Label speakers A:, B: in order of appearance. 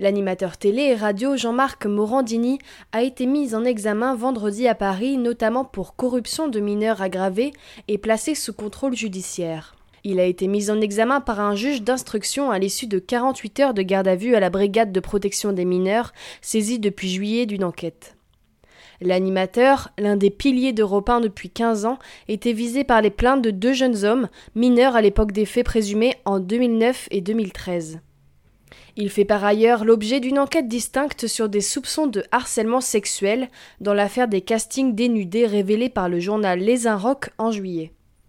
A: L'animateur télé et radio Jean-Marc Morandini a été mis en examen vendredi à Paris, notamment pour corruption de mineurs aggravée et placé sous contrôle judiciaire. Il a été mis en examen par un juge d'instruction à l'issue de 48 heures de garde à vue à la brigade de protection des mineurs, saisie depuis juillet d'une enquête. L'animateur, l'un des piliers d'Europe 1 depuis 15 ans, était visé par les plaintes de deux jeunes hommes, mineurs à l'époque des faits présumés en 2009 et 2013. Il fait par ailleurs l'objet d'une enquête distincte sur des soupçons de harcèlement sexuel dans l'affaire des castings dénudés révélés par le journal Les Inrocks en juillet.